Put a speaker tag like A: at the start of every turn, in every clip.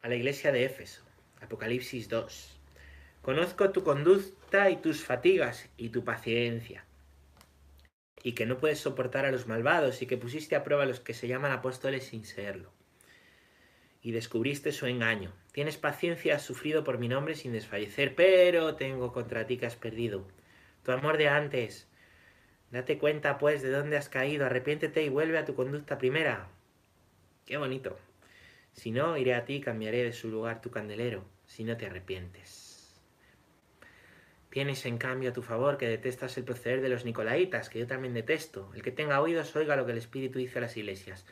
A: a la iglesia de Éfeso, Apocalipsis 2. Conozco tu conducta y tus fatigas y tu paciencia, y que no puedes soportar a los malvados y que pusiste a prueba a los que se llaman apóstoles sin serlo. Y descubriste su engaño. Tienes paciencia, has sufrido por mi nombre sin desfallecer, pero tengo contra ti que has perdido. Tu amor de antes. Date cuenta, pues, de dónde has caído, arrepiéntete y vuelve a tu conducta primera. Qué bonito. Si no, iré a ti y cambiaré de su lugar tu candelero, si no te arrepientes. Tienes en cambio a tu favor que detestas el proceder de los nicolaitas, que yo también detesto. El que tenga oídos oiga lo que el Espíritu dice a las iglesias.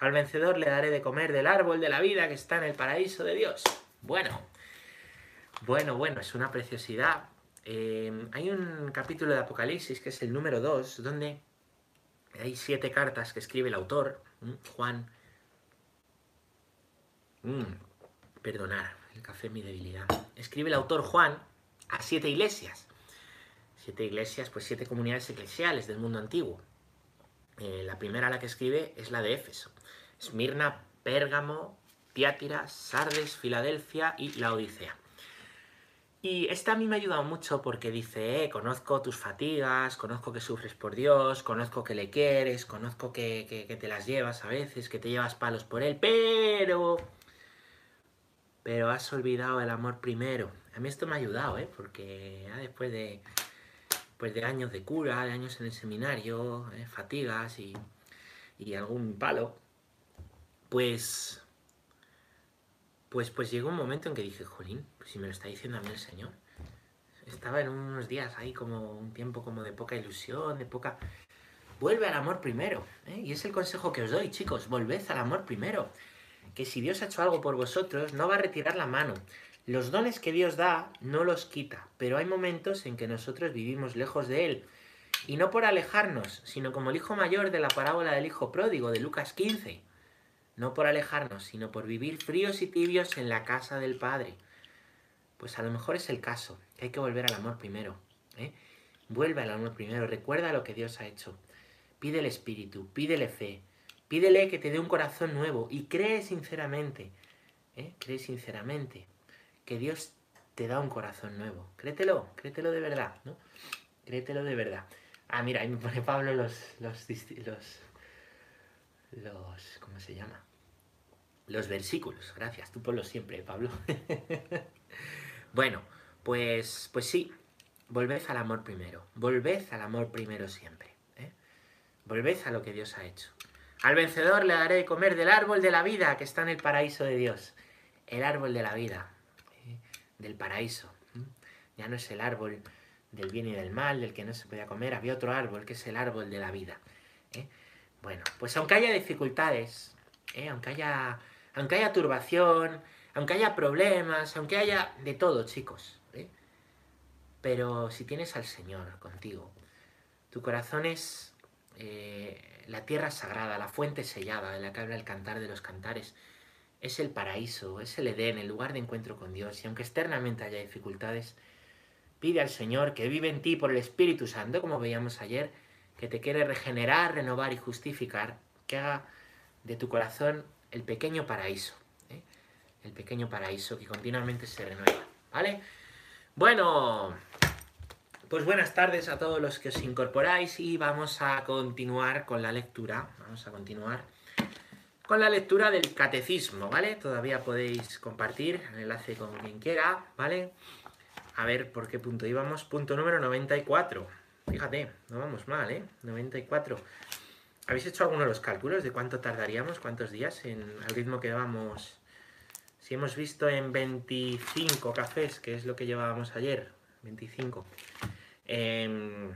A: Al vencedor le daré de comer del árbol de la vida que está en el paraíso de Dios. Bueno, bueno, bueno, es una preciosidad. Eh, hay un capítulo de Apocalipsis, que es el número 2, donde hay siete cartas que escribe el autor, Juan. Mm, perdonar, el café mi debilidad. Escribe el autor Juan a siete iglesias. Siete iglesias, pues siete comunidades eclesiales del mundo antiguo. Eh, la primera a la que escribe es la de Éfeso. Esmirna, Pérgamo, Tiátira, Sardes, Filadelfia y la Odisea. Y esta a mí me ha ayudado mucho porque dice, eh, conozco tus fatigas, conozco que sufres por Dios, conozco que le quieres, conozco que, que te las llevas a veces, que te llevas palos por él, pero... Pero has olvidado el amor primero. A mí esto me ha ayudado, ¿eh? Porque ya después de, pues de años de cura, de años en el seminario, ¿eh? fatigas y, y algún palo, pues, pues, pues llegó un momento en que dije, jolín, pues si me lo está diciendo a mí el Señor. Estaba en unos días ahí como un tiempo como de poca ilusión, de poca... Vuelve al amor primero. ¿eh? Y es el consejo que os doy, chicos. Volved al amor primero. Que si Dios ha hecho algo por vosotros, no va a retirar la mano. Los dones que Dios da no los quita, pero hay momentos en que nosotros vivimos lejos de Él. Y no por alejarnos, sino como el hijo mayor de la parábola del hijo pródigo de Lucas 15. No por alejarnos, sino por vivir fríos y tibios en la casa del Padre. Pues a lo mejor es el caso, que hay que volver al amor primero. ¿eh? Vuelve al amor primero, recuerda lo que Dios ha hecho. Pide el Espíritu, pídele fe, pídele que te dé un corazón nuevo y cree sinceramente. ¿eh? Cree sinceramente que Dios te da un corazón nuevo. Créetelo, créetelo de verdad, ¿no? Créetelo de verdad. Ah, mira, ahí me pone Pablo los, los, los, los, ¿cómo se llama? Los versículos. Gracias, tú ponlo siempre, Pablo. bueno, pues, pues sí, volved al amor primero. Volved al amor primero siempre. ¿eh? Volved a lo que Dios ha hecho. Al vencedor le daré de comer del árbol de la vida que está en el paraíso de Dios. El árbol de la vida del paraíso. Ya no es el árbol del bien y del mal, del que no se podía comer, había otro árbol que es el árbol de la vida. ¿eh? Bueno, pues aunque haya dificultades, ¿eh? aunque, haya, aunque haya turbación, aunque haya problemas, aunque haya de todo, chicos. ¿eh? Pero si tienes al Señor contigo, tu corazón es la tierra sagrada, la fuente sellada de la que habla el cantar de los cantares es el paraíso, es el Edén, el lugar de encuentro con Dios. Y aunque externamente haya dificultades, pide al Señor que vive en ti por el Espíritu Santo, como veíamos ayer, que te quiere regenerar, renovar y justificar, que haga de tu corazón el pequeño paraíso, ¿eh? el pequeño paraíso que continuamente se renueva, ¿vale? Bueno, pues buenas tardes a todos los que os incorporáis y vamos a continuar con la lectura, vamos a continuar con la lectura del catecismo, ¿vale? Todavía podéis compartir el enlace con quien quiera, ¿vale? A ver por qué punto íbamos. Punto número 94. Fíjate, no vamos mal, ¿eh? 94. ¿Habéis hecho alguno de los cálculos de cuánto tardaríamos, cuántos días en al ritmo que vamos? Si hemos visto en 25 cafés, que es lo que llevábamos ayer, 25, em,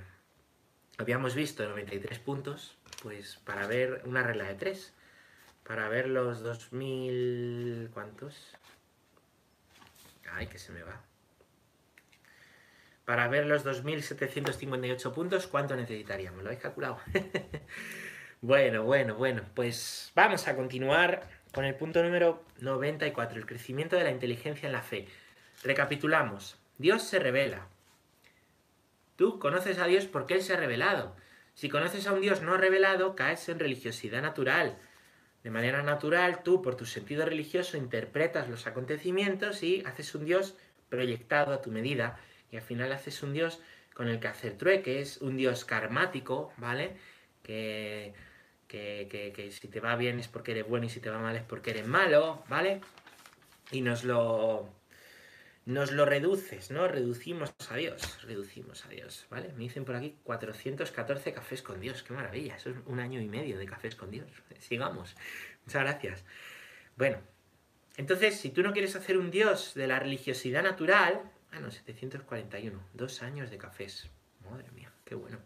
A: habíamos visto 93 puntos, pues para ver una regla de 3 para ver los 2000... ¿Cuántos? Ay, que se me va. Para ver los 2758 puntos, ¿cuánto necesitaríamos? ¿Lo habéis calculado? bueno, bueno, bueno. Pues vamos a continuar con el punto número 94, el crecimiento de la inteligencia en la fe. Recapitulamos. Dios se revela. Tú conoces a Dios porque Él se ha revelado. Si conoces a un Dios no revelado, caes en religiosidad natural De manera natural, tú, por tu sentido religioso, interpretas los acontecimientos y haces un Dios proyectado a tu medida. Y al final haces un Dios con el que hacer trueques, un Dios karmático, ¿vale? Que, que, que, que si te va bien es porque eres bueno y si te va mal es porque eres malo, ¿vale? Y nos lo, nos lo reduces, ¿no? Reducimos a Dios, reducimos a Dios, ¿vale? Me dicen por aquí 414 cafés con Dios, qué maravilla, eso es un año y medio de cafés con Dios. Sigamos, muchas gracias. Bueno, entonces, si tú no quieres hacer un Dios de la religiosidad natural, ah, no, 741, dos años de cafés, madre mía, qué bueno.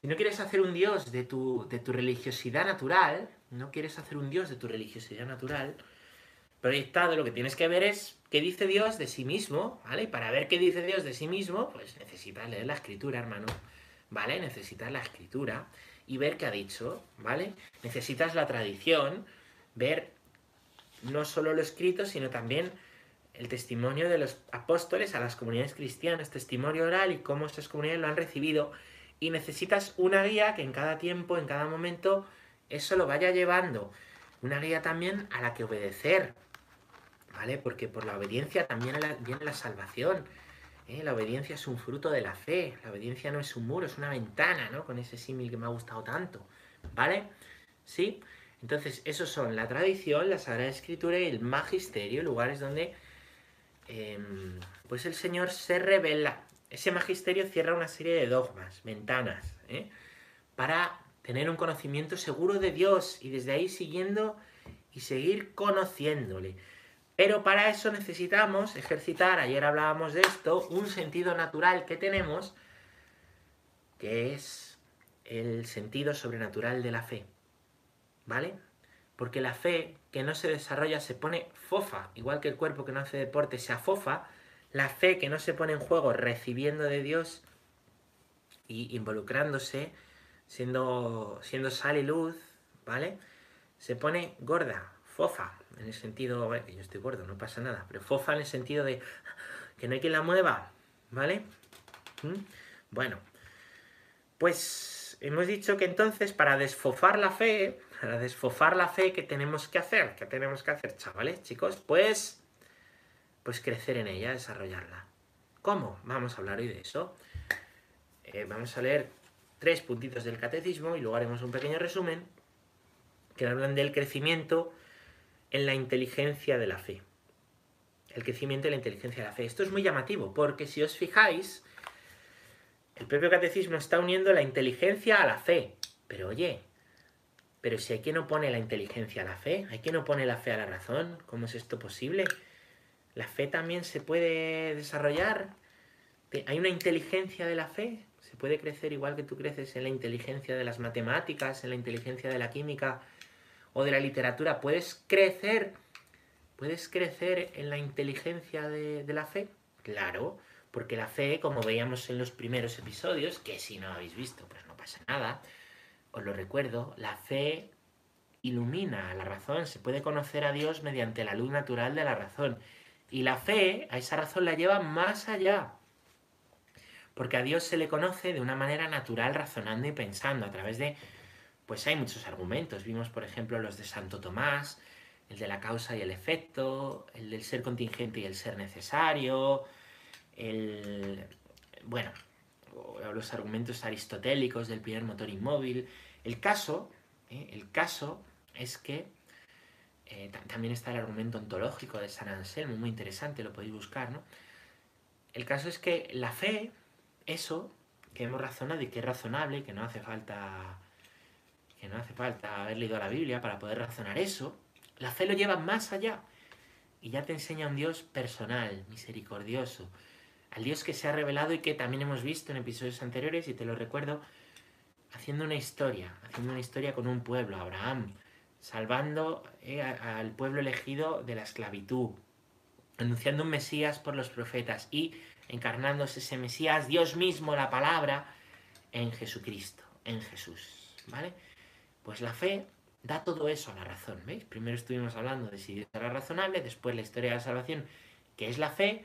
A: Si no quieres hacer un Dios de tu, de tu religiosidad natural, no quieres hacer un Dios de tu religiosidad natural, proyectado, lo que tienes que ver es qué dice Dios de sí mismo, ¿vale? Y para ver qué dice Dios de sí mismo, pues necesitas leer la escritura, hermano, ¿vale? Necesitas la escritura y ver qué ha dicho, ¿vale? Necesitas la tradición, ver no solo lo escrito, sino también el testimonio de los apóstoles a las comunidades cristianas, testimonio oral y cómo estas comunidades lo han recibido. Y necesitas una guía que en cada tiempo, en cada momento, eso lo vaya llevando. Una guía también a la que obedecer, ¿vale? Porque por la obediencia también viene la salvación. ¿eh? La obediencia es un fruto de la fe. La obediencia no es un muro, es una ventana, ¿no? Con ese símil que me ha gustado tanto, ¿vale? ¿Sí? Entonces, esos son la tradición, la Sagrada Escritura y el magisterio, lugares donde em, pues el Señor se revela. Ese magisterio cierra una serie de dogmas, ventanas, ¿eh? para tener un conocimiento seguro de Dios y desde ahí siguiendo y seguir conociéndole. Pero para eso necesitamos ejercitar, ayer hablábamos de esto, un sentido natural que tenemos, que es el sentido sobrenatural de la fe. ¿Vale? Porque la fe que no se desarrolla se pone fofa, igual que el cuerpo que no hace deporte se afofa, la fe que no se pone en juego recibiendo de Dios y involucrándose, siendo, siendo sal y luz, ¿vale? Se pone gorda, fofa, en el sentido, bueno, que yo estoy gordo, no pasa nada, pero fofa en el sentido de que no hay quien la mueva, ¿vale? ¿Mm? Bueno, pues hemos dicho que entonces para desfofar la fe, para desfofar la fe, ¿qué tenemos que hacer? ¿Qué tenemos que hacer, chavales, chicos? Pues, pues crecer en ella, desarrollarla. ¿Cómo? Vamos a hablar hoy de eso. Eh, vamos a leer tres puntitos del catecismo y luego haremos un pequeño resumen que hablan del crecimiento en la inteligencia de la fe. El crecimiento de la inteligencia de la fe. Esto es muy llamativo, porque si os fijáis, el propio catecismo está uniendo la inteligencia a la fe. Pero oye, pero si hay quien opone la inteligencia a la fe, hay quien opone la fe a la razón, ¿cómo es esto posible? La fe también se puede desarrollar. Hay una inteligencia de la fe. Se puede crecer igual que tú creces en la inteligencia de las matemáticas, en la inteligencia de la química, o de la literatura, puedes crecer, puedes crecer en la inteligencia de, la fe. Claro, porque la fe, como veíamos en los primeros episodios, que si no habéis visto, pues no pasa nada, os lo recuerdo, la fe ilumina a la razón, se puede conocer a Dios mediante la luz natural de la razón. Y la fe, a esa razón la lleva más allá. Porque a Dios se le conoce de una manera natural, razonando y pensando, a través de pues hay muchos argumentos. Vimos, por ejemplo, los de Santo Tomás, el de la causa y el efecto, el del ser contingente y el ser necesario, el... bueno, los argumentos aristotélicos del primer motor inmóvil. El caso, ¿eh? el caso es que eh, también está el argumento ontológico de San Anselmo, muy interesante, lo podéis buscar, ¿no? El caso es que la fe, eso que hemos razonado y que es razonable que no hace falta que no hace falta haber leído la Biblia para poder razonar eso, la fe lo lleva más allá. Y ya te enseña un Dios personal, misericordioso, al Dios que se ha revelado y que también hemos visto en episodios anteriores, y te lo recuerdo, haciendo una historia, haciendo una historia con un pueblo, Abraham, salvando eh, al pueblo elegido de la esclavitud, anunciando un Mesías por los profetas y encarnándose ese Mesías, Dios mismo, la palabra, en Jesucristo, en Jesús, ¿vale? Pues la fe da todo eso a la razón, ¿veis? Primero estuvimos hablando de si era razonable, después la historia de la salvación, que es la fe,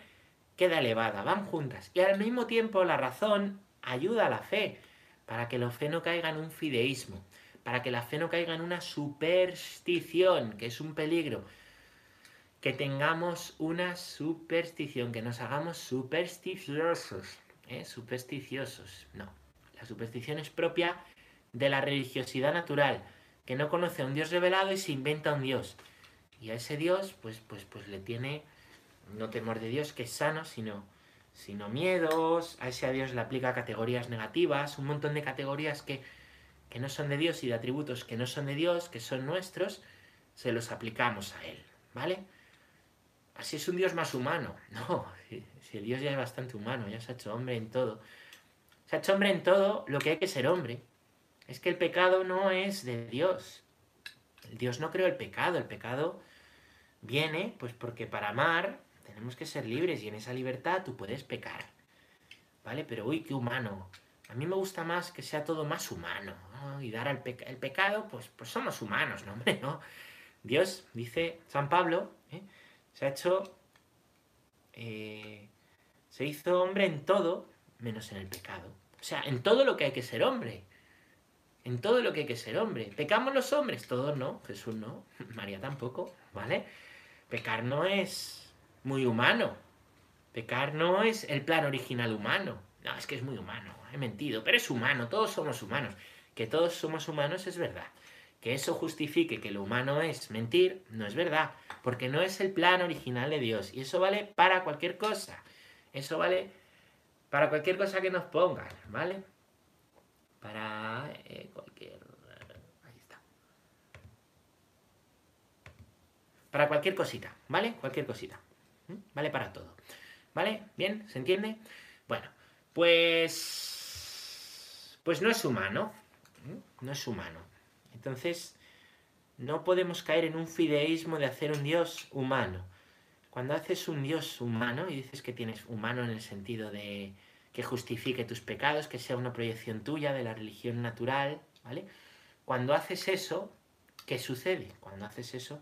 A: queda elevada, van juntas. Y al mismo tiempo la razón ayuda a la fe, para que la fe no caiga en un fideísmo. para que la fe no caiga en una superstición, que es un peligro. Que tengamos una superstición, que nos hagamos supersticiosos. ¿eh? Supersticiosos. No. La superstición es propia de la religiosidad natural, que no conoce a un Dios revelado y se inventa un Dios. Y a ese Dios, pues, pues, pues le tiene no temor de Dios, que es sano, sino, sino miedos. A ese Dios le aplica categorías negativas, un montón de categorías que que no son de Dios y de atributos que no son de Dios, que son nuestros, se los aplicamos a Él, ¿vale? Así es un Dios más humano. No, si el Dios ya es bastante humano, ya se ha hecho hombre en todo. Se ha hecho hombre en todo lo que hay que ser hombre. Es que el pecado no es de Dios. Dios no creó el pecado. El pecado viene, pues porque para amar tenemos que ser libres y en esa libertad tú puedes pecar. ¿Vale? Pero uy, qué humano. A mí me gusta más que sea todo más humano. Y dar al el pecado, pues, pues somos humanos, ¿no, hombre? ¿no? Dios, dice San Pablo, ¿eh? se ha hecho. Eh, se hizo hombre en todo, menos en el pecado. O sea, en todo lo que hay que ser hombre. En todo lo que hay que ser hombre. ¿Pecamos los hombres? Todos no. Jesús no. María tampoco. ¿Vale? Pecar no es muy humano. Pecar no es el plan original humano. No, es que es muy humano he mentido, pero es humano, todos somos humanos. Que todos somos humanos es verdad. Que eso justifique que lo humano es mentir, no es verdad, porque no es el plan original de Dios. Y eso vale para cualquier cosa. Eso vale para cualquier cosa que nos pongan, ¿vale? Para eh, cualquier... Ahí está. Para cualquier cosita, ¿vale? Cualquier cosita. Vale para todo. ¿Vale? ¿Bien? ¿Se entiende? Bueno, pues pues no es humano. No es humano. Entonces, no podemos caer en un fideísmo de hacer un Dios humano. Cuando haces un Dios humano y dices que tienes humano en el sentido de que justifique tus pecados, que sea una proyección tuya de la religión natural, ¿vale? Cuando haces eso, ¿qué sucede? Cuando haces eso,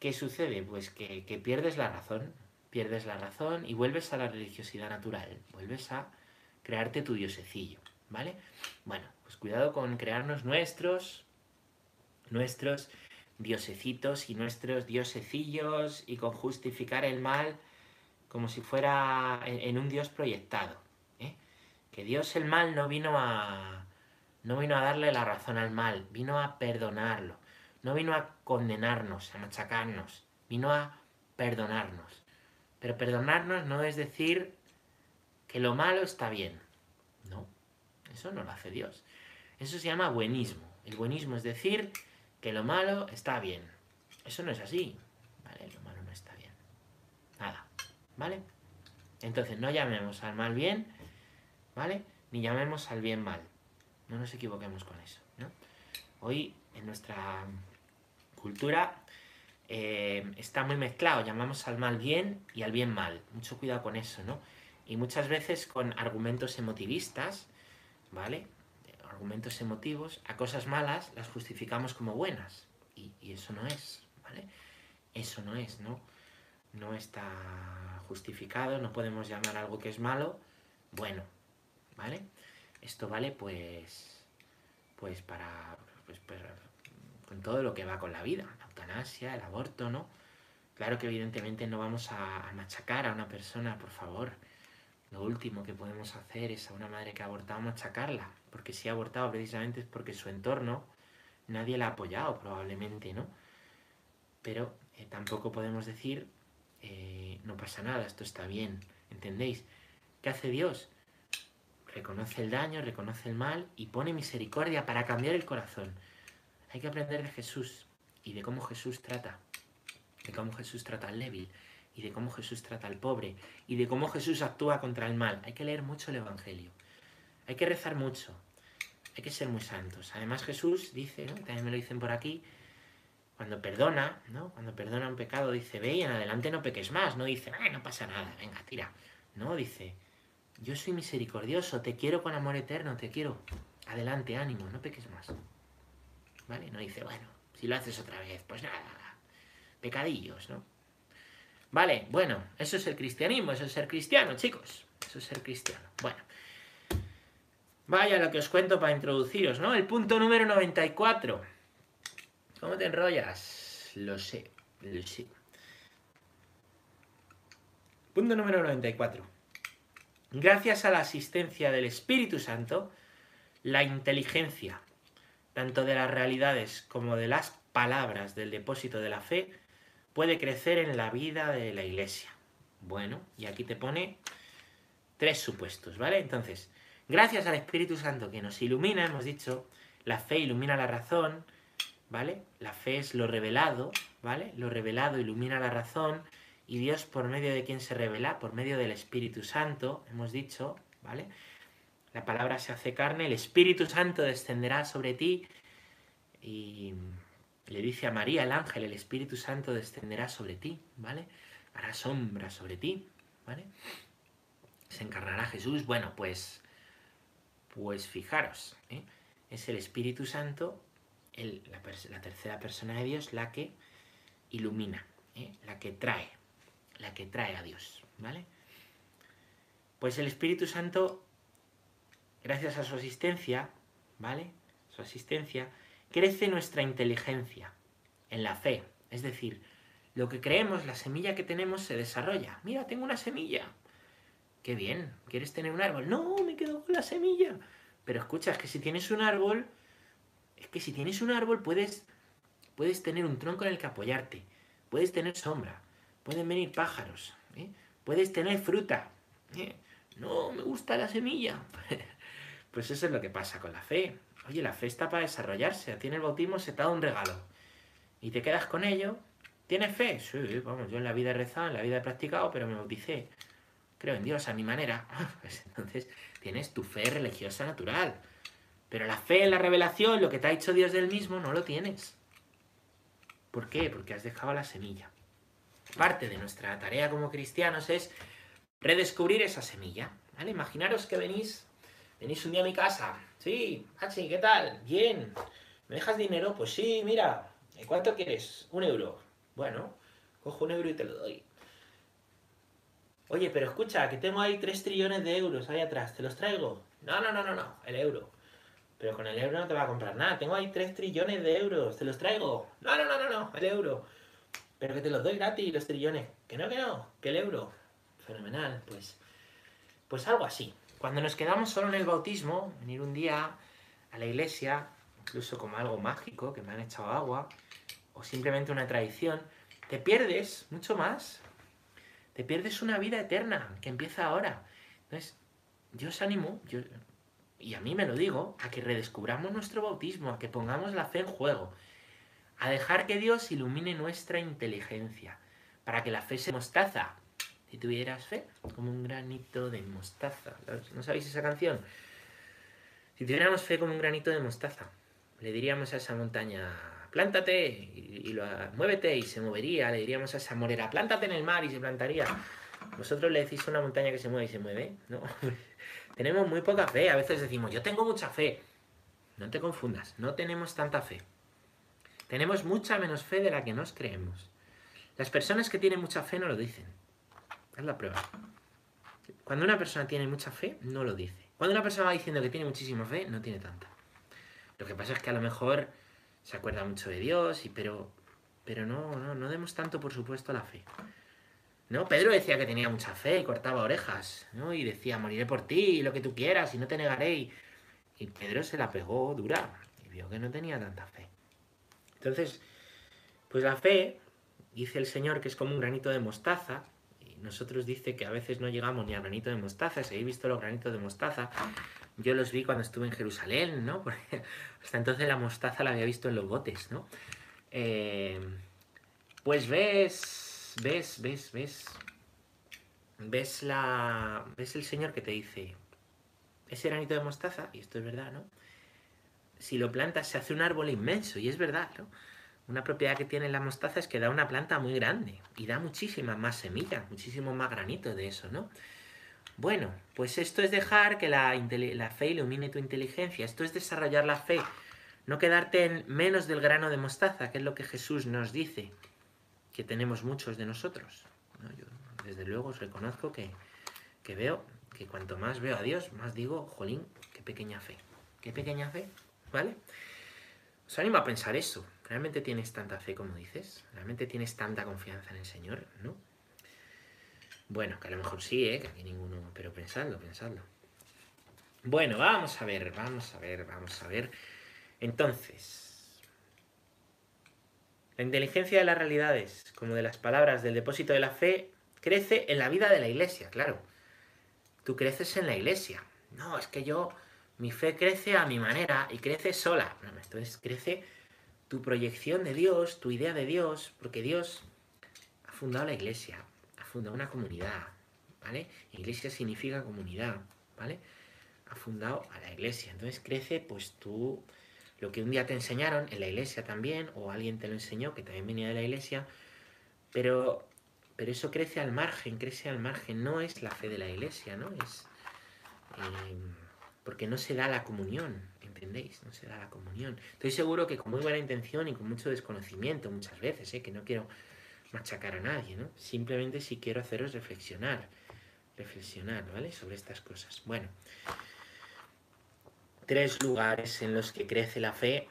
A: ¿qué sucede? Pues que, que pierdes la razón, pierdes la razón y vuelves a la religiosidad natural, vuelves a crearte tu diosecillo. ¿vale? Bueno, pues cuidado con crearnos nuestros, nuestros diosecitos y nuestros diosecillos y con justificar el mal como si fuera en, un dios proyectado. ¿eh? Que Dios el mal no vino a no vino a darle la razón al mal, vino a perdonarlo, no vino a condenarnos, a machacarnos, vino a perdonarnos. Pero perdonarnos no es decir que lo malo está bien, no. Eso no lo hace Dios. Eso se llama buenismo. El buenismo es decir que lo malo está bien. Eso no es así. ¿Vale? Lo malo no está bien. Nada. ¿Vale? Entonces no llamemos al mal bien, ¿vale? Ni llamemos al bien mal. No nos equivoquemos con eso. ¿no? Hoy en nuestra cultura eh, está muy mezclado. Llamamos al mal bien y al bien mal. Mucho cuidado con eso, ¿no? Y muchas veces con argumentos emotivistas ¿vale? Argumentos emotivos, a cosas malas las justificamos como buenas. Y, eso no es, ¿vale? Eso no es, ¿no? No está justificado, no podemos llamar algo que es malo bueno, ¿vale? Esto vale pues, pues para, pues, con todo lo que va con la vida, la eutanasia, el aborto, ¿no? Claro que evidentemente no vamos a machacar a una persona, por favor, lo último que podemos hacer es a una madre que ha abortado machacarla, porque si ha abortado precisamente es porque su entorno nadie la ha apoyado probablemente, ¿no? Pero eh, tampoco podemos decir, eh, no pasa nada, esto está bien, ¿entendéis? ¿Qué hace Dios? Reconoce el daño, reconoce el mal y pone misericordia para cambiar el corazón. Hay que aprender de Jesús y de cómo Jesús trata, de cómo Jesús trata al débil, y de cómo Jesús trata al pobre y de cómo Jesús actúa contra el mal. Hay que leer mucho el Evangelio. Hay que rezar mucho. Hay que ser muy santos. Además Jesús dice, ¿no? también me lo dicen por aquí, cuando perdona, ¿no? Cuando perdona un pecado dice, ve y en adelante no peques más. No dice, Ay, no pasa nada, venga, tira. No, dice, yo soy misericordioso, te quiero con amor eterno, te quiero. Adelante, ánimo, no peques más. ¿Vale? No dice, bueno, si lo haces otra vez, pues nada, pecadillos, ¿no? Vale, bueno, eso es el cristianismo, eso es ser cristiano, chicos. Eso es ser cristiano. Bueno. Vaya lo que os cuento para introduciros, ¿no? El punto número 94. ¿Cómo te enrollas? Lo sé, lo sé. Punto número 94. Gracias a la asistencia del Espíritu Santo, la inteligencia, tanto de las realidades como de las palabras del depósito de la fe, puede crecer en la vida de la iglesia. Bueno, y aquí te pone tres supuestos, ¿vale? Entonces, gracias al Espíritu Santo que nos ilumina, hemos dicho, la fe ilumina la razón, ¿vale? La fe es lo revelado, ¿vale? Lo revelado ilumina la razón y Dios por medio de quien se revela, por medio del Espíritu Santo, hemos dicho, ¿vale? La palabra se hace carne, el Espíritu Santo descenderá sobre ti y le dice a María el ángel, el Espíritu Santo descenderá sobre ti, ¿vale? Hará sombra sobre ti, ¿vale? Se encarnará Jesús. Bueno, pues, pues fijaros, ¿eh? es el Espíritu Santo, la, tercera persona de Dios, la que ilumina, ¿eh? la que trae, la que trae a Dios, ¿vale? Pues el Espíritu Santo, gracias a su asistencia, ¿vale? Su asistencia, crece nuestra inteligencia en la fe. Es decir, lo que creemos, la semilla que tenemos se desarrolla. Mira, tengo una semilla. Qué bien, ¿quieres tener un árbol? No, me quedo con la semilla. Pero escucha, es que si tienes un árbol, es que si tienes un árbol puedes, puedes tener un tronco en el que apoyarte, puedes tener sombra, pueden venir pájaros, ¿eh? puedes tener fruta. ¿eh? No, me gusta la semilla. pues eso es lo que pasa con la fe. Oye, la fe está para desarrollarse. Tiene el bautismo, se te da un regalo. Y te quedas con ello. ¿Tienes fe? Sí, vamos, yo en la vida he rezado, en la vida he practicado, pero me bauticé. Creo en Dios a mi manera. Pues entonces tienes tu fe religiosa natural. Pero la fe en la revelación, lo que te ha dicho Dios del mismo, no lo tienes. ¿Por qué? Porque has dejado la semilla. Parte de nuestra tarea como cristianos es redescubrir esa semilla. ¿vale? Imaginaros que venís Venís un día a mi casa. Sí, Hachi, ¿qué tal? Bien. ¿Me dejas dinero? Pues sí, mira. ¿Cuánto quieres? Un euro. Bueno, cojo un euro y te lo doy. Oye, pero escucha, que tengo ahí 3 trillones de euros ahí atrás. ¿Te los traigo? No, no, no, no, no. El euro. Pero con el euro no te va a comprar nada. Tengo ahí 3 trillones de euros. ¿Te los traigo? No, no, no, no, no. El euro. Pero que te los doy gratis, los trillones. Que no, que no. Que el euro. Fenomenal. Pues, pues algo así. Cuando nos quedamos solo en el bautismo, venir un día a la iglesia, incluso como algo mágico, que me han echado agua, o simplemente una tradición, te pierdes mucho más. Te pierdes una vida eterna que empieza ahora. Entonces, yo os animo, y a mí me lo digo, a que redescubramos nuestro bautismo, a que pongamos la fe en juego, a dejar que Dios ilumine nuestra inteligencia, para que la fe se mostaza, si tuvieras fe, como un granito de mostaza. ¿No sabéis esa canción? Si tuviéramos fe como un granito de mostaza, le diríamos a esa montaña, plántate y, lo, muévete y se movería. Le diríamos a esa morera, plántate en el mar y se plantaría. Vosotros le decís a una montaña que se mueve y se mueve. No, tenemos muy poca fe. A veces decimos, yo tengo mucha fe. No te confundas, no tenemos tanta fe. Tenemos mucha menos fe de la que nos creemos. Las personas que tienen mucha fe no lo dicen. Es la prueba. Cuando una persona tiene mucha fe, no lo dice. Cuando una persona va diciendo que tiene muchísima fe, no tiene tanta. Lo que pasa es que a lo mejor se acuerda mucho de Dios, y, pero, pero no, no, no demos tanto por supuesto la fe. ¿No? Pedro decía que tenía mucha fe y cortaba orejas, ¿no? Y decía, moriré por ti, lo que tú quieras, y no te negaré. Y Pedro se la pegó dura y vio que no tenía tanta fe. Entonces, pues la fe, dice el Señor que es como un granito de mostaza, nosotros dice que a veces no llegamos ni al granito de mostaza. Si habéis visto los granitos de mostaza, yo los vi cuando estuve en Jerusalén, ¿no? Hasta entonces la mostaza la había visto en los botes, ¿no? Eh, pues ves, ves, ves, ves, ves la, ves el Señor que te dice, ese granito de mostaza, y esto es verdad, ¿no? Si lo plantas se hace un árbol inmenso, y es verdad, ¿no? Una propiedad que tiene la mostaza es que da una planta muy grande y da muchísimas más semillas, muchísimo más granito de eso, ¿no? Bueno, pues esto es dejar que la, la fe ilumine tu inteligencia, esto es desarrollar la fe, no quedarte en menos del grano de mostaza, que es lo que Jesús nos dice, que tenemos muchos de nosotros. Desde luego os reconozco que, que veo que cuanto más veo a Dios, más digo, jolín, qué pequeña fe. Qué pequeña fe, ¿vale? Os animo a pensar eso. ¿Realmente tienes tanta fe como dices? ¿Realmente tienes tanta confianza en el Señor? ¿No? Bueno, que a lo mejor sí, ¿eh? Que aquí ninguno... Pero pensadlo, pensadlo. Bueno, vamos a ver, vamos a ver, vamos a ver. Entonces, la inteligencia de las realidades, como de las palabras del depósito de la fe, crece en la vida de la iglesia, claro. Tú creces en la iglesia. No, es que yo, mi fe crece a mi manera y crece sola. No, entonces crece tu proyección de Dios, tu idea de Dios, porque Dios ha fundado la iglesia, ha fundado una comunidad, ¿vale? Iglesia significa comunidad, ¿vale? Ha fundado a la iglesia. Entonces crece, pues tú, lo que un día te enseñaron en la iglesia también, o alguien te lo enseñó, que también venía de la iglesia, pero, pero eso crece al margen, crece al margen, no es la fe de la iglesia, ¿no? Es... Eh, porque no se da la comunión, ¿entendéis? No se da la comunión. Estoy seguro que con muy buena intención y con mucho desconocimiento muchas veces, ¿eh? que no quiero machacar a nadie, ¿no? Simplemente si quiero haceros reflexionar, reflexionar, ¿vale? Sobre estas cosas. Bueno, tres lugares en los que crece la fe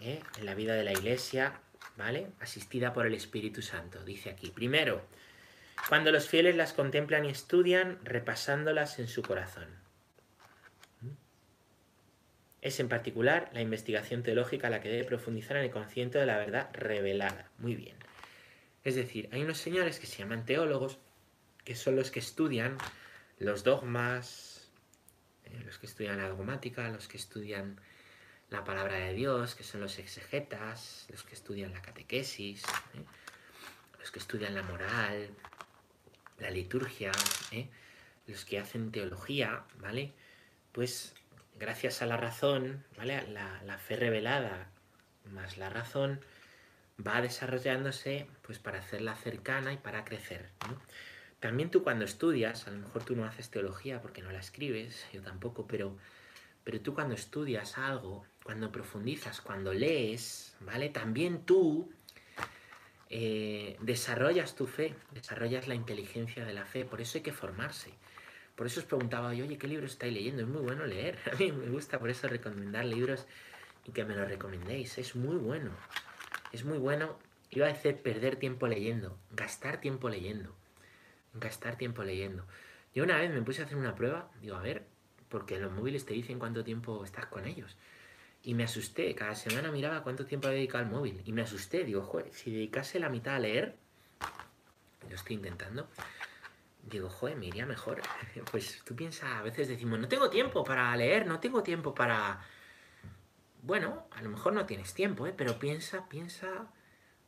A: ¿eh? en la vida de la iglesia, ¿vale? Asistida por el Espíritu Santo, dice aquí. Primero, cuando los fieles las contemplan y estudian, repasándolas en su corazón. Es en particular la investigación teológica la que debe profundizar en el conocimiento de la verdad revelada. Muy bien. Es decir, hay unos señores que se llaman teólogos, que son los que estudian los dogmas, los que estudian la dogmática, los que estudian la palabra de Dios, que son los exegetas, los que estudian la catequesis, ¿eh? los que estudian la moral, la liturgia, ¿eh? los que hacen teología, ¿vale? Pues gracias a la razón, ¿vale? La, fe revelada más la razón va desarrollándose pues para hacerla cercana y para crecer. También tú cuando estudias, a lo mejor tú no haces teología porque no la escribes, yo tampoco, pero, pero tú cuando estudias algo, cuando profundizas, cuando lees, ¿vale? También tú eh, desarrollas tu fe, desarrollas la inteligencia de la fe, por eso hay que formarse. Por eso os preguntaba yo, oye, ¿qué libro estáis leyendo? Es muy bueno leer. A mí me gusta por eso recomendar libros y que me lo recomendéis. Es muy bueno. Es muy bueno. Iba a decir perder tiempo leyendo, gastar tiempo leyendo. Gastar tiempo leyendo. Yo una vez me puse a hacer una prueba, digo, a ver, porque los móviles te dicen cuánto tiempo estás con ellos. Y me asusté, cada semana miraba cuánto tiempo había dedicado al móvil. Y me asusté, digo, joder, si dedicase la mitad a leer, yo estoy intentando, digo, joder, me iría mejor. Pues tú piensas, a veces decimos, no tengo tiempo para leer, no tengo tiempo para... Bueno, a lo mejor no tienes tiempo, ¿eh? pero piensa, piensa,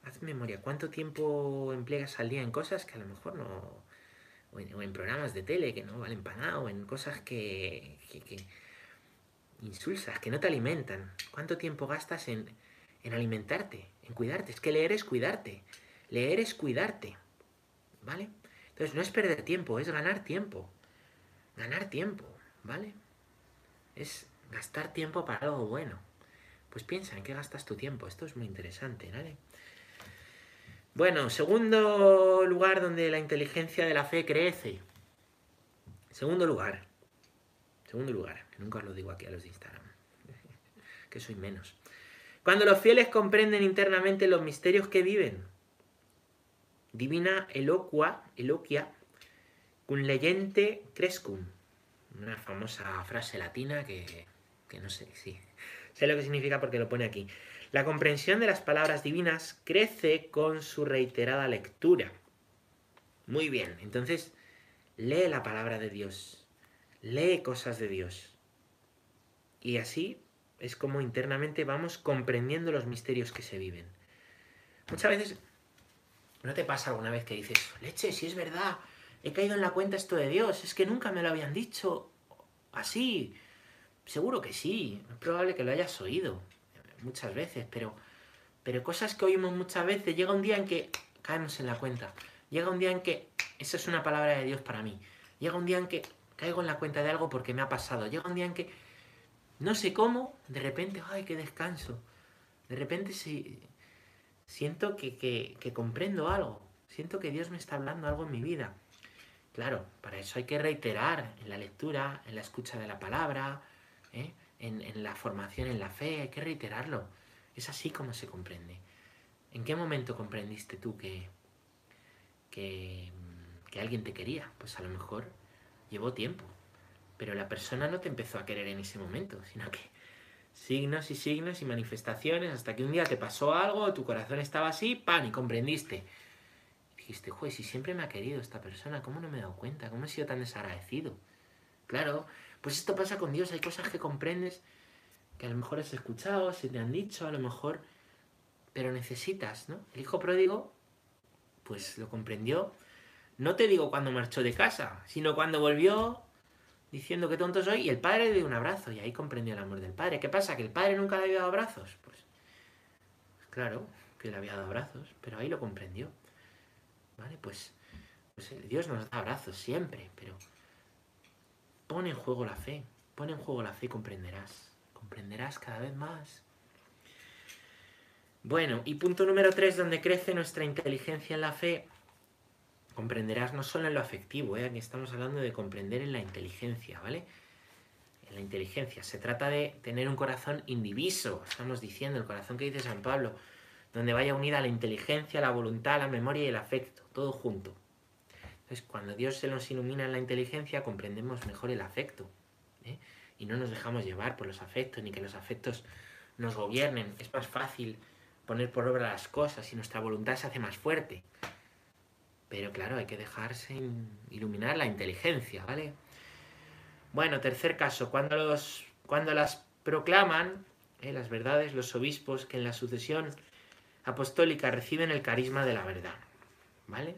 A: haz memoria, ¿cuánto tiempo empleas al día en cosas que a lo mejor no... O en, programas de tele que no valen para nada, o en cosas que, que, que insulsas, que no te alimentan. ¿Cuánto tiempo gastas en, en alimentarte, en cuidarte? Es que leer es cuidarte. Leer es cuidarte. ¿Vale? Entonces no es perder tiempo, es ganar tiempo. Ganar tiempo, ¿vale? Es gastar tiempo para algo bueno. Pues piensa en qué gastas tu tiempo. Esto es muy interesante, ¿vale? Bueno, segundo lugar donde la inteligencia de la fe crece. Segundo lugar. Segundo lugar. Nunca os lo digo aquí a los de Instagram. que soy menos. Cuando los fieles comprenden internamente los misterios que viven divina eloqua, eloquia, cum leyente crescum. Una famosa frase latina que, que no sé, sí. Sé lo que significa porque lo pone aquí. La comprensión de las palabras divinas crece con su reiterada lectura. Muy bien, entonces lee la palabra de Dios, lee cosas de Dios. Y así es como internamente vamos comprendiendo los misterios que se viven. Muchas veces ¿No te pasa alguna vez que dices, leche, si es verdad, he caído en la cuenta esto de Dios, es que nunca me lo habían dicho así? Seguro que sí, es probable que lo hayas oído muchas veces, pero, pero cosas que oímos muchas veces, llega un día en que caemos en la cuenta, llega un día en que esa es una palabra de Dios para mí, llega un día en que caigo en la cuenta de algo porque me ha pasado, llega un día en que no sé cómo, de repente, ay, qué descanso, de repente sí siento que, comprendo algo, siento que Dios me está hablando algo en mi vida. Claro, para eso hay que reiterar en la lectura, en la escucha de la palabra, ¿eh? En, en la formación en la fe, hay que reiterarlo. Es así como se comprende. ¿En qué momento comprendiste tú que, que, que alguien te quería? Pues a lo mejor llevó tiempo, pero la persona no te empezó a querer en ese momento, sino que signos y signos y manifestaciones hasta que un día te pasó algo, tu corazón estaba así, pan, y comprendiste dijiste, juez, si siempre me ha querido esta persona, ¿cómo no me he dado cuenta? ¿Cómo he sido tan desagradecido? Claro, pues esto pasa con Dios, hay cosas que comprendes que a lo mejor has escuchado, se te han dicho, a lo mejor, pero necesitas, ¿no? El hijo pródigo, pues lo comprendió. No te digo cuando marchó de casa, sino cuando volvió diciendo que tonto soy y el padre le dio un abrazo y ahí comprendió el amor del padre. ¿Qué pasa? ¿Que el padre nunca le había dado abrazos? Pues claro que le había dado abrazos, pero ahí lo comprendió. ¿Vale? Pues, pues Dios nos da abrazos siempre, pero pone en juego la fe, pone en juego la fe y comprenderás, comprenderás cada vez más. Bueno, y punto número tres, donde crece nuestra inteligencia en la fe, comprenderás no solo en lo afectivo, ¿eh? aquí estamos hablando de comprender en la inteligencia, ¿vale? En la inteligencia. Se trata de tener un corazón indiviso, estamos diciendo, el corazón que dice San Pablo, donde vaya unida la inteligencia, la voluntad, la memoria y el afecto, todo junto. Entonces, cuando Dios se nos ilumina en la inteligencia, comprendemos mejor el afecto. ¿eh? Y no nos dejamos llevar por los afectos, ni que los afectos nos gobiernen. Es más fácil poner por obra las cosas y nuestra voluntad se hace más fuerte. Pero claro, hay que dejarse iluminar la inteligencia, ¿vale? Bueno, tercer caso, cuando, los, cuando las proclaman, ¿eh? las verdades, los obispos que en la sucesión apostólica reciben el carisma de la verdad. ¿Vale?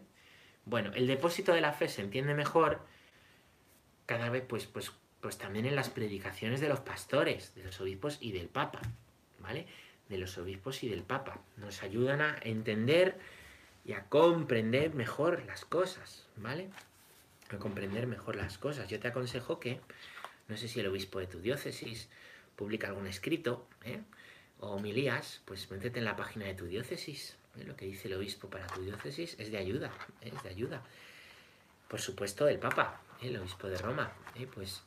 A: Bueno, el depósito de la fe se entiende mejor cada vez, pues, pues, pues también en las predicaciones de los pastores, de los obispos y del Papa, ¿vale? De los obispos y del Papa. Nos ayudan a entender y a comprender mejor las cosas, ¿vale? A comprender mejor las cosas. Yo te aconsejo que, no sé si el obispo de tu diócesis publica algún escrito, ¿eh? o homilías, pues métete en la página de tu diócesis. ¿Eh? Lo que dice el obispo para tu diócesis es de ayuda, ¿eh? es de ayuda. Por supuesto, el Papa, ¿eh? el obispo de Roma, pues,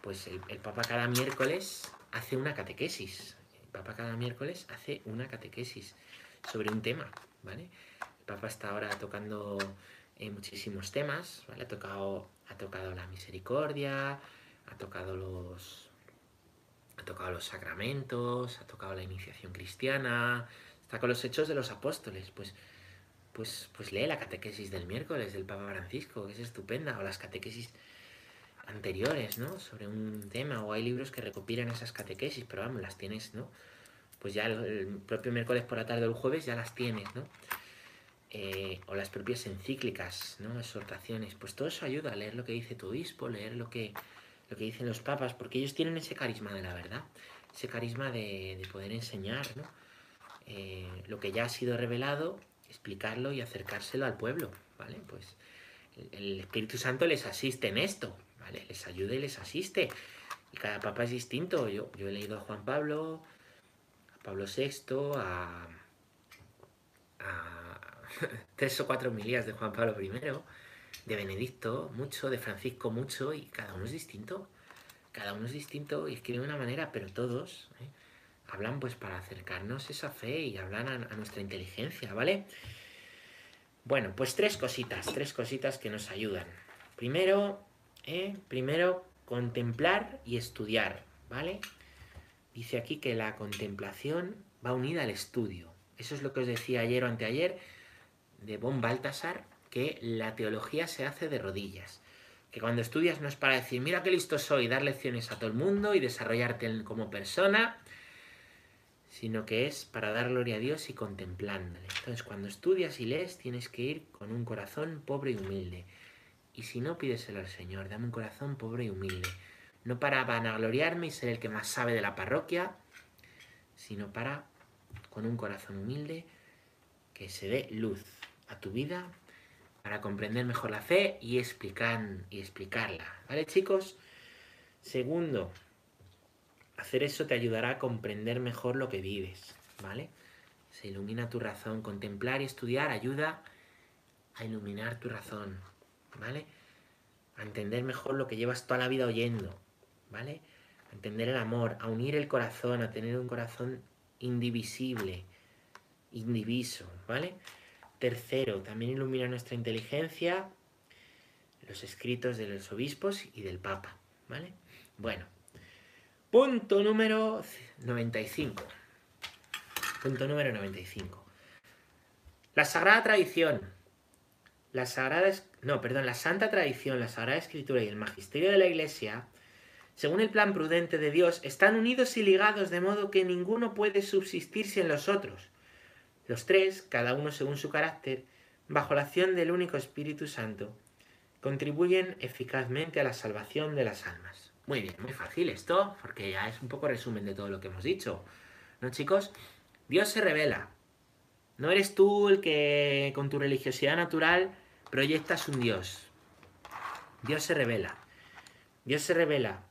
A: pues el, Papa cada miércoles hace una catequesis. El Papa cada miércoles hace una catequesis sobre un tema, ¿vale? El Papa está ahora tocando muchísimos temas, ¿vale? Ha tocado, ha tocado la misericordia, ha tocado los ha tocado los sacramentos, ha tocado la iniciación cristiana, está con los hechos de los apóstoles, pues, pues, pues lee la catequesis del miércoles del Papa Francisco, que es estupenda, o las catequesis anteriores, ¿no? Sobre un tema, o hay libros que recopilan esas catequesis, pero vamos, las tienes, ¿no? Pues ya el, propio miércoles por la tarde o el jueves ya las tienes, ¿no? Eh, o las propias encíclicas, ¿no? Exhortaciones, pues todo eso ayuda a leer lo que dice tu obispo, leer lo que lo que dicen los papas, porque ellos tienen ese carisma de la verdad, ese carisma de, poder enseñar ¿no? Eh, lo que ya ha sido revelado, explicarlo y acercárselo al pueblo, ¿vale? Pues el, Espíritu Santo les asiste en esto, ¿vale? Les ayuda y les asiste. Y cada papa es distinto. Yo, he leído a Juan Pablo, a Pablo VI, a, a tres o cuatro milías de Juan Pablo I, de Benedicto mucho, de Francisco mucho, y cada uno es distinto. Cada uno es distinto y escribe de una manera, pero todos ¿eh? Hablan pues para acercarnos esa fe y hablan a, nuestra inteligencia, ¿vale? Bueno, pues tres cositas, tres cositas que nos ayudan. Primero, ¿eh? primero, contemplar y estudiar, ¿vale? Dice aquí que la contemplación va unida al estudio. Eso es lo que os decía ayer o anteayer de Von Baltasar, que la teología se hace de rodillas. Que cuando estudias no es para decir, mira qué listo soy, dar lecciones a todo el mundo y desarrollarte como persona, sino que es para dar gloria a Dios y contemplándole. Entonces, cuando estudias y lees, tienes que ir con un corazón pobre y humilde. Y si no, pídeselo al Señor, dame un corazón pobre y humilde. No para vanagloriarme y ser el que más sabe de la parroquia, sino para, con un corazón humilde, que se dé luz a tu vida para comprender mejor la fe y, explicar, y explicarla. ¿Vale, chicos? Segundo, hacer eso te ayudará a comprender mejor lo que vives, ¿vale? Se ilumina tu razón. Contemplar y estudiar ayuda a iluminar tu razón, ¿vale? a entender mejor lo que llevas toda la vida oyendo, ¿vale? A entender el amor, a unir el corazón, a tener un corazón indivisible, indiviso, ¿vale? Tercero, también ilumina nuestra inteligencia los escritos de los obispos y del Papa, ¿vale? Bueno, punto número 95. Punto número 95. La Sagrada Tradición. La Sagrada... No, perdón, la Santa Tradición, la Sagrada Escritura y el Magisterio de la Iglesia, según el plan prudente de Dios, están unidos y ligados de modo que ninguno puede subsistir sin los otros. Los tres, cada uno según su carácter, bajo la acción del único Espíritu Santo, contribuyen eficazmente a la salvación de las almas. Muy bien, muy fácil esto, porque ya es un poco resumen de todo lo que hemos dicho. ¿No, chicos? Dios se revela. No eres tú el que con tu religiosidad natural proyectas un Dios. Dios se revela. Dios se revela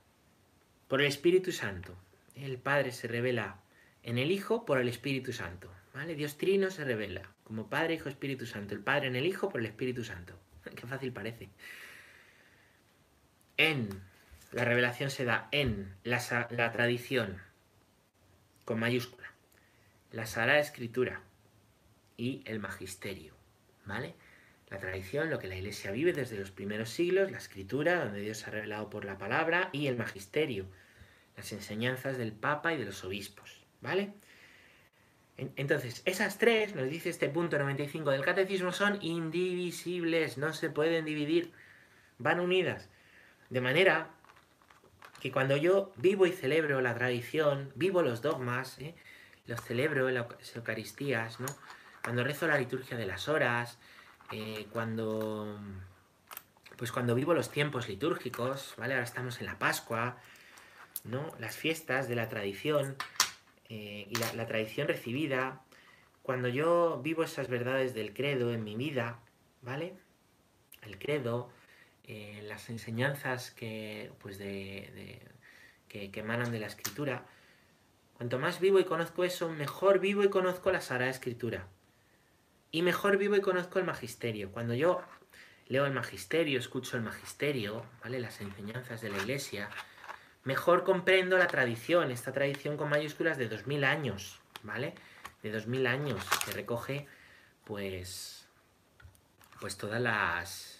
A: por el Espíritu Santo. El Padre se revela en el Hijo por el Espíritu Santo. ¿vale? Dios Trino se revela como Padre, Hijo, Espíritu Santo. El Padre en el Hijo por el Espíritu Santo. Qué fácil parece. En, la revelación se da en la, tradición, con mayúscula, la Sagrada Escritura y el Magisterio, ¿vale? La tradición, lo que la Iglesia vive desde los primeros siglos, la Escritura, donde Dios se ha revelado por la palabra, y el Magisterio, las enseñanzas del Papa y de los obispos, ¿vale? Entonces, esas tres, nos dice este punto 95 del catecismo, son indivisibles, no se pueden dividir, van unidas. De manera que cuando yo vivo y celebro la tradición, vivo los dogmas, ¿eh? los celebro en las Eucaristías, ¿no? Cuando rezo la liturgia de las horas, eh, cuando pues cuando vivo los tiempos litúrgicos, ¿vale? Ahora estamos en la Pascua, ¿no? Las fiestas de la tradición, eh, y la, tradición recibida, cuando yo vivo esas verdades del credo en mi vida, ¿vale? El credo, eh, las enseñanzas que, pues de, que, emanan de la escritura, cuanto más vivo y conozco eso, mejor vivo y conozco la Sagrada Escritura. Y mejor vivo y conozco el magisterio. Cuando yo leo el magisterio, escucho el magisterio, ¿vale? Las enseñanzas de la iglesia, mejor comprendo la tradición, esta tradición con mayúsculas de 2000 años, ¿vale? De 2000 años, que recoge, pues, pues todas las,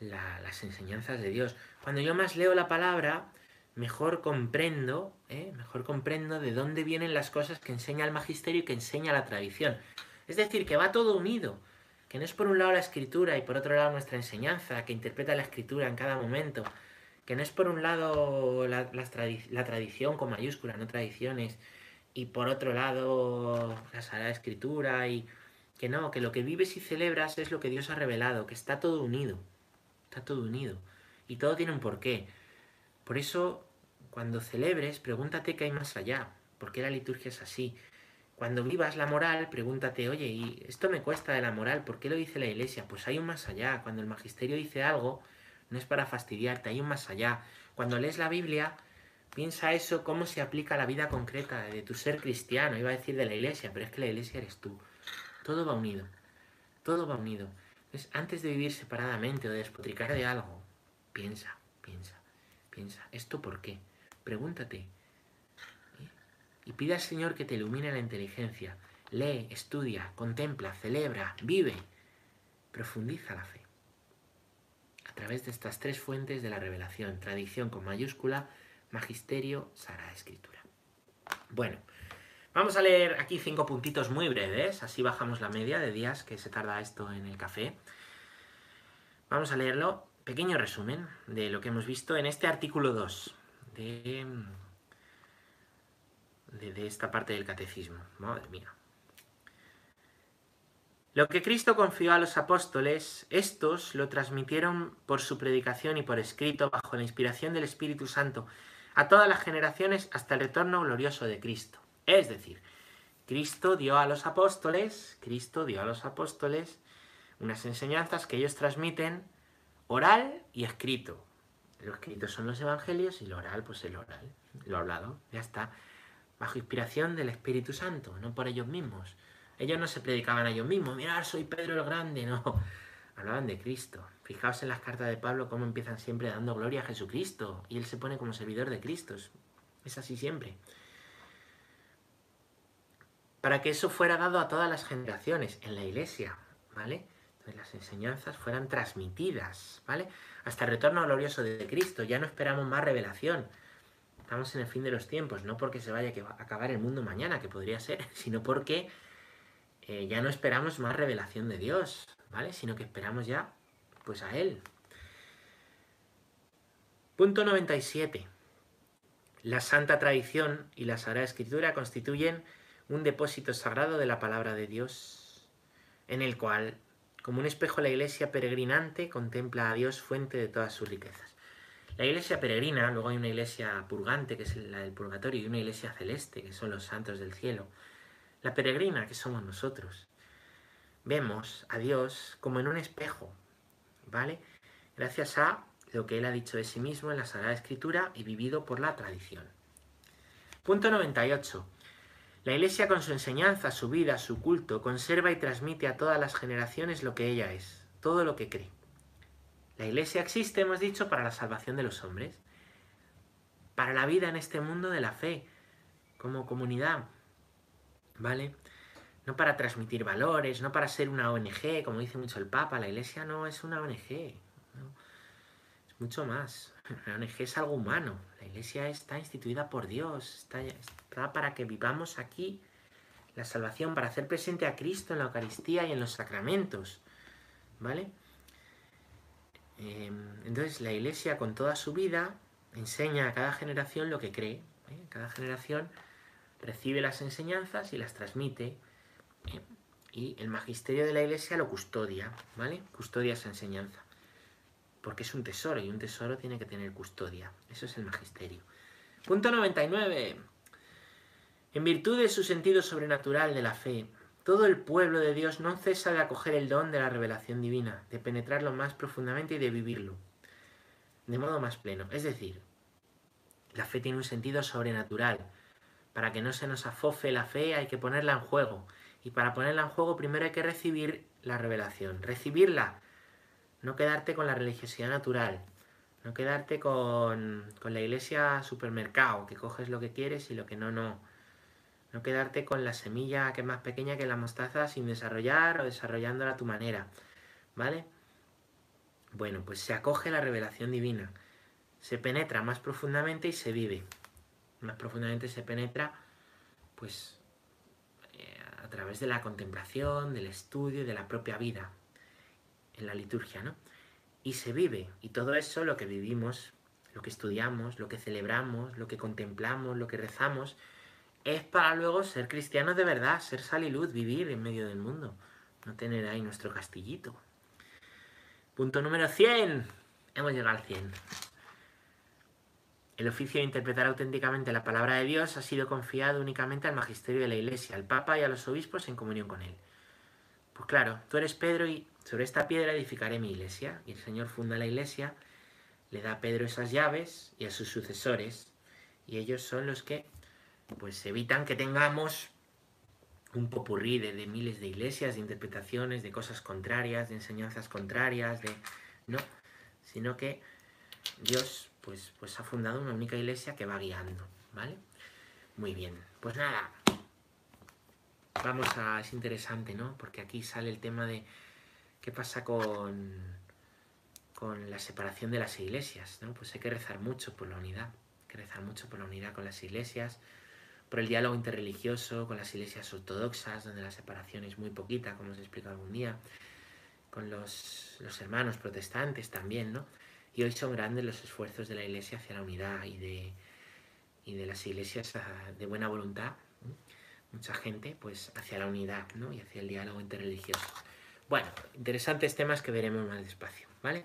A: las enseñanzas de Dios. Cuando yo más leo la palabra, mejor comprendo, ¿eh? mejor comprendo de dónde vienen las cosas que enseña el magisterio y que enseña la tradición. Es decir, que va todo unido, que no es por un lado la escritura y por otro lado nuestra enseñanza, que interpreta la escritura en cada momento, que no es por un lado la, tradición con mayúsculas, no tradiciones, y por otro lado la Sagrada Escritura, y que no, que lo que vives y celebras es lo que Dios ha revelado, que está todo unido, está todo unido, y todo tiene un porqué. Por eso, cuando celebres, pregúntate qué hay más allá, por qué la liturgia es así. Cuando vivas la moral, pregúntate, oye, ¿y esto me cuesta de la moral? ¿Por qué lo dice la iglesia? Pues hay un más allá. Cuando el magisterio dice algo, no es para fastidiarte, hay un más allá. Cuando lees la Biblia, piensa eso, cómo se aplica a la vida concreta de tu ser cristiano, iba a decir de la iglesia, pero es que la iglesia eres tú. Todo va unido, todo va unido. Antes de vivir separadamente o de despotricar de algo, piensa, piensa, piensa, ¿esto por qué? Pregúntate. ¿eh? Y pide al Señor que te ilumine la inteligencia. Lee, estudia, contempla, celebra, vive. Profundiza la fe a través de estas tres fuentes de la revelación, tradición con mayúscula, magisterio, Sagrada Escritura. Bueno, vamos a leer aquí cinco puntitos muy breves, así bajamos la media de días que se tarda esto en el café. Vamos a leerlo, pequeño resumen de lo que hemos visto en este artículo 2 de, de, esta parte del catecismo. Madre mía. Lo que Cristo confió a los apóstoles, estos lo transmitieron por su predicación y por escrito bajo la inspiración del Espíritu Santo a todas las generaciones hasta el retorno glorioso de Cristo. Es decir, Cristo dio a los apóstoles, Cristo dio a los apóstoles unas enseñanzas que ellos transmiten oral y escrito. Lo escrito son los evangelios y lo oral, pues el oral, lo hablado, ya está. Bajo inspiración del Espíritu Santo, no por ellos mismos. Ellos no se predicaban a ellos mismos, mirad, soy Pedro el Grande, no. hablaban de Cristo. Fijaos en las cartas de Pablo cómo empiezan siempre dando gloria a Jesucristo y él se pone como servidor de Cristo. Es así siempre. Para que eso fuera dado a todas las generaciones en la iglesia, ¿vale? Entonces las enseñanzas fueran transmitidas, ¿vale? Hasta el retorno glorioso de Cristo. Ya no esperamos más revelación. Estamos en el fin de los tiempos, no porque se vaya a acabar el mundo mañana, que podría ser, sino porque eh, ya no esperamos más revelación de Dios, ¿vale? Sino que esperamos ya, pues a Él. Punto 97. La santa tradición y la sagrada escritura constituyen un depósito sagrado de la palabra de Dios, en el cual, como un espejo, la iglesia peregrinante contempla a Dios fuente de todas sus riquezas. La iglesia peregrina, luego hay una iglesia purgante, que es la del purgatorio, y una iglesia celeste, que son los santos del cielo. La peregrina, que somos nosotros. Vemos a Dios como en un espejo, ¿vale? Gracias a lo que Él ha dicho de sí mismo en la Sagrada Escritura y vivido por la tradición. Punto 98. La Iglesia con su enseñanza, su vida, su culto, conserva y transmite a todas las generaciones lo que ella es, todo lo que cree. La iglesia existe, hemos dicho, para la salvación de los hombres, para la vida en este mundo de la fe, como comunidad, ¿vale? No para transmitir valores, no para ser una ONG, como dice mucho el Papa, la iglesia no es una ONG, mucho más. La ONG es algo humano, la iglesia está instituida por Dios, está, para que vivamos aquí la salvación, para hacer presente a Cristo en la Eucaristía y en los sacramentos, ¿vale? Em, entonces la iglesia con toda su vida enseña a cada generación lo que cree. ¿eh? Cada generación recibe las enseñanzas y las transmite. ¿eh? Y el magisterio de la iglesia lo custodia, ¿vale? Custodia esa enseñanza. Porque es un tesoro y un tesoro tiene que tener custodia. Eso es el magisterio. Punto 99. En virtud de su sentido sobrenatural de la fe, todo el pueblo de Dios no cesa de acoger el don de la revelación divina, de penetrarlo más profundamente y de vivirlo de modo más pleno. Es decir, la fe tiene un sentido sobrenatural. Para que no se nos afofe la fe hay que ponerla en juego. Y para ponerla en juego primero hay que recibir la revelación. Recibirla. No quedarte con la religiosidad natural. No quedarte con, con la iglesia supermercado, que coges lo que quieres y lo que no, no. No quedarte con la semilla que es más pequeña que la mostaza sin desarrollar o desarrollándola a tu manera. ¿Vale? Bueno, pues se acoge la revelación divina. Se penetra más profundamente y se vive. Más profundamente se penetra, pues, eh, a través de la contemplación, del estudio y de la propia vida. En la liturgia, ¿no? Y se vive. Y todo eso, lo que vivimos, lo que estudiamos, lo que celebramos, lo que contemplamos, lo que rezamos, es para luego ser cristianos de verdad, ser sal y luz, vivir en medio del mundo, no tener ahí nuestro castillito. Punto número 100. Hemos llegado al 100. El oficio de interpretar auténticamente la palabra de Dios ha sido confiado únicamente al magisterio de la Iglesia, al Papa y a los obispos en comunión con él. Pues claro, tú eres Pedro y sobre esta piedra edificaré mi iglesia. Y el Señor funda la iglesia, le da a Pedro esas llaves y a sus sucesores, y ellos son los que pues evitan que tengamos un popurrí de, miles de iglesias, de interpretaciones, de cosas contrarias, de enseñanzas contrarias, de... No, sino que Dios pues, pues ha fundado una única iglesia que va guiando, ¿vale? Muy bien, pues nada, vamos a... es interesante, ¿no? Porque aquí sale el tema de qué pasa con, con la separación de las iglesias, ¿no? Pues hay que rezar mucho por la unidad, hay que rezar mucho por la unidad con las iglesias, por el diálogo interreligioso con las iglesias ortodoxas, donde la separación es muy poquita, como os he explicado algún día, con los, hermanos protestantes también, ¿no? Y hoy son grandes los esfuerzos de la iglesia hacia la unidad y de, y de las iglesias de buena voluntad, mucha gente, pues hacia la unidad, ¿no? Y hacia el diálogo interreligioso. Bueno, interesantes temas que veremos más despacio, ¿vale?